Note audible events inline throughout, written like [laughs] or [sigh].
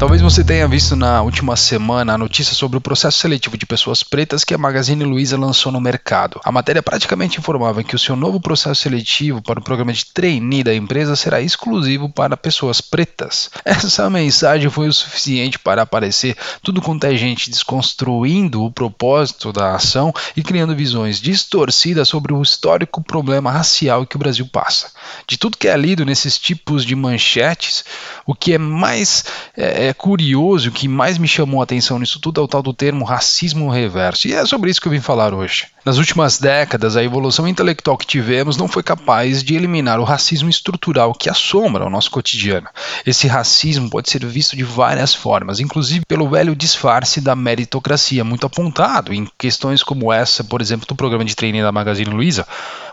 Talvez você tenha visto na última semana a notícia sobre o processo seletivo de pessoas pretas que a Magazine Luiza lançou no mercado. A matéria praticamente informava que o seu novo processo seletivo para o programa de trainee da empresa será exclusivo para pessoas pretas. [laughs] Essa mensagem foi o suficiente para aparecer tudo quanto é gente desconstruindo o propósito da ação e criando visões distorcidas sobre o histórico problema racial que o Brasil passa. De tudo que é lido nesses tipos de manchetes, o que é mais é, é curioso, o que mais me chamou a atenção nisso tudo é o tal do termo racismo reverso. E é sobre isso que eu vim falar hoje. Nas últimas décadas, a evolução intelectual que tivemos não foi capaz de eliminar o racismo estrutural que assombra o nosso cotidiano. Esse racismo pode ser visto de várias formas, inclusive pelo velho disfarce da meritocracia, muito apontado em questões como essa, por exemplo, do programa de treino da Magazine Luiza.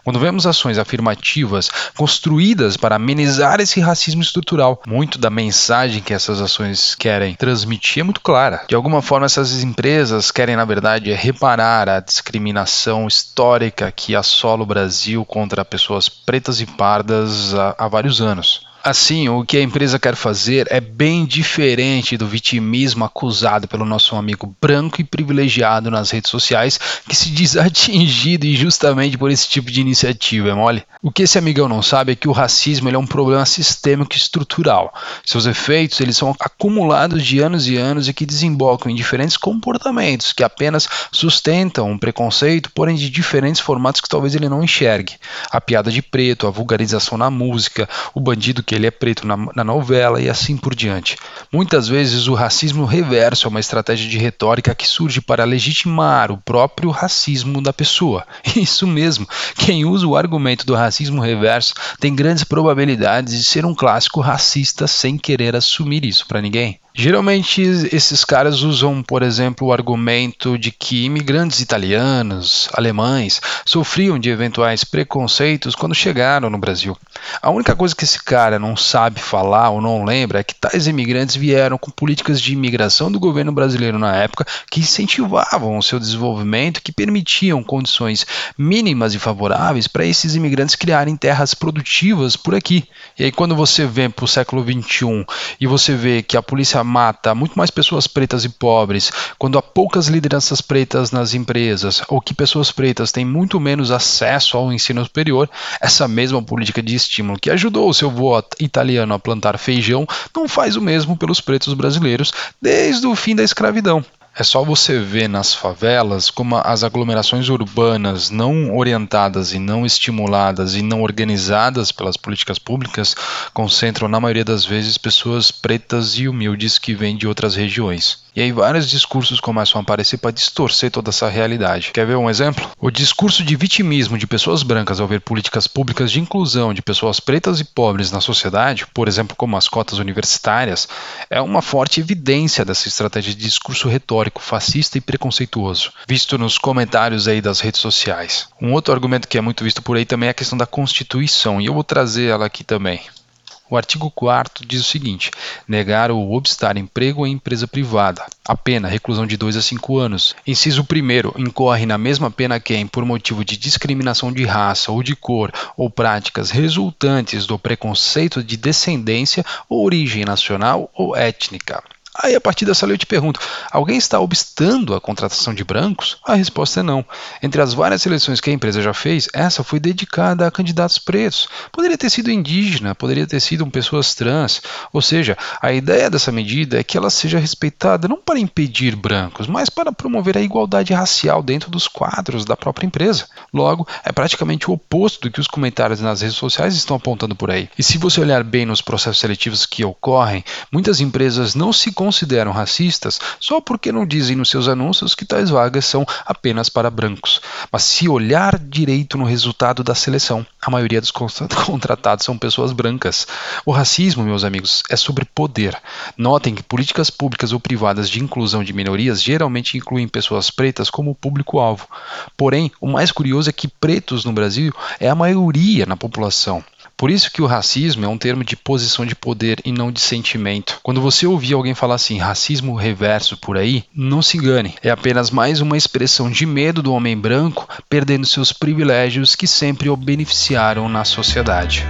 Quando vemos ações afirmativas construídas para amenizar esse racismo estrutural, muito da mensagem que essas ações querem transmitir é muito clara. De alguma forma, essas empresas querem, na verdade, reparar a discriminação discriminação histórica que assola o Brasil contra pessoas pretas e pardas há, há vários anos. Assim, o que a empresa quer fazer é bem diferente do vitimismo acusado pelo nosso amigo branco e privilegiado nas redes sociais, que se diz [laughs] atingido injustamente por esse tipo de iniciativa, é mole? O que esse amigão não sabe é que o racismo é um problema sistêmico e estrutural. Seus efeitos eles são acumulados de anos e anos e que desembocam em diferentes comportamentos que apenas sustentam um preconceito, porém de diferentes formatos que talvez ele não enxergue. A piada de preto, a vulgarização na música, o bandido que ele é preto na, na, novela e assim por diante. Muitas vezes o racismo reverso é uma estratégia de retórica que surge para legitimar o próprio racismo da pessoa. [laughs] Isso mesmo, quem usa o argumento do racismo reverso tem grandes probabilidades de ser um clássico racista sem querer assumir isso para ninguém. Geralmente esses caras usam, por exemplo, o argumento de que imigrantes italianos, alemães, sofriam de eventuais preconceitos quando chegaram no Brasil. A única coisa que esse cara não sabe falar ou não lembra é que tais imigrantes vieram com políticas de imigração do governo brasileiro na época que incentivavam o seu desenvolvimento, que permitiam condições mínimas e favoráveis para esses imigrantes criarem terras produtivas por aqui. E aí quando você vem para o século XXI e você vê que a polícia mata muito mais pessoas pretas e pobres, quando há poucas lideranças pretas nas empresas, ou que pessoas pretas têm muito menos acesso ao ensino superior, essa mesma política de estímulo que ajudou o seu avô italiano a plantar feijão não faz o mesmo pelos pretos brasileiros desde o fim da escravidão. É só você ver nas favelas como as aglomerações urbanas não orientadas e não estimuladas e não organizadas pelas políticas públicas concentram, na maioria das vezes, pessoas pretas e humildes que vêm de outras regiões. E aí vários discursos começam a aparecer para distorcer toda essa realidade. Quer ver um exemplo? O discurso de vitimismo de pessoas brancas ao ver políticas públicas de inclusão de pessoas pretas e pobres na sociedade, por exemplo, como as cotas universitárias, é uma forte evidência dessa estratégia de discurso retórico fascista e preconceituoso, visto nos comentários aí das redes sociais. Um outro argumento que é muito visto por aí também é a questão da Constituição, e eu vou trazer ela aqui também. O artigo 4 diz o seguinte: negar ou obstar emprego em empresa privada. A pena, reclusão de 2 a 5 anos. Inciso 1. Incorre na mesma pena quem, por motivo de discriminação de raça ou de cor ou práticas resultantes do preconceito de descendência ou origem nacional ou étnica, Aí, a partir dessa lei, eu te pergunto: alguém está obstando a contratação de brancos? A resposta é não. Entre as várias seleções que a empresa já fez, essa foi dedicada a candidatos pretos. Poderia ter sido indígena, poderia ter sido pessoas trans. Ou seja, a ideia dessa medida é que ela seja respeitada não para impedir brancos, mas para promover a igualdade racial dentro dos quadros da própria empresa. Logo, é praticamente o oposto do que os comentários nas redes sociais estão apontando por aí. E se você olhar bem nos processos seletivos que ocorrem, muitas empresas não se consideram racistas só porque não dizem nos seus anúncios que tais vagas são apenas para brancos. Mas se olhar direito no resultado da seleção, a maioria dos [laughs] contratados são pessoas brancas. O racismo, meus amigos, é sobre poder. Notem que políticas públicas ou privadas de inclusão de minorias geralmente incluem pessoas pretas como público-alvo. Porém, o mais curioso é que pretos no Brasil é a maioria na população. Por isso que o racismo é um termo de posição de poder e não de sentimento. Quando você ouvir alguém falar assim, racismo reverso por aí, não se engane. É apenas mais uma expressão de medo do homem branco perdendo seus privilégios que sempre o beneficiaram na sociedade.